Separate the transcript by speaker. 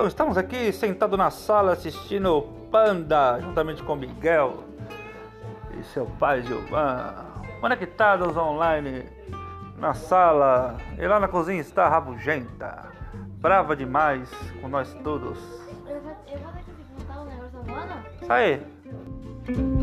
Speaker 1: Então, estamos aqui sentados na sala assistindo Panda, juntamente com Miguel e seu pai Gilvan, conectados online na sala. E lá na cozinha está a Rabugenta, brava demais com nós todos.
Speaker 2: Eu vou, eu vou ter que contar um negócio agora.
Speaker 1: Isso.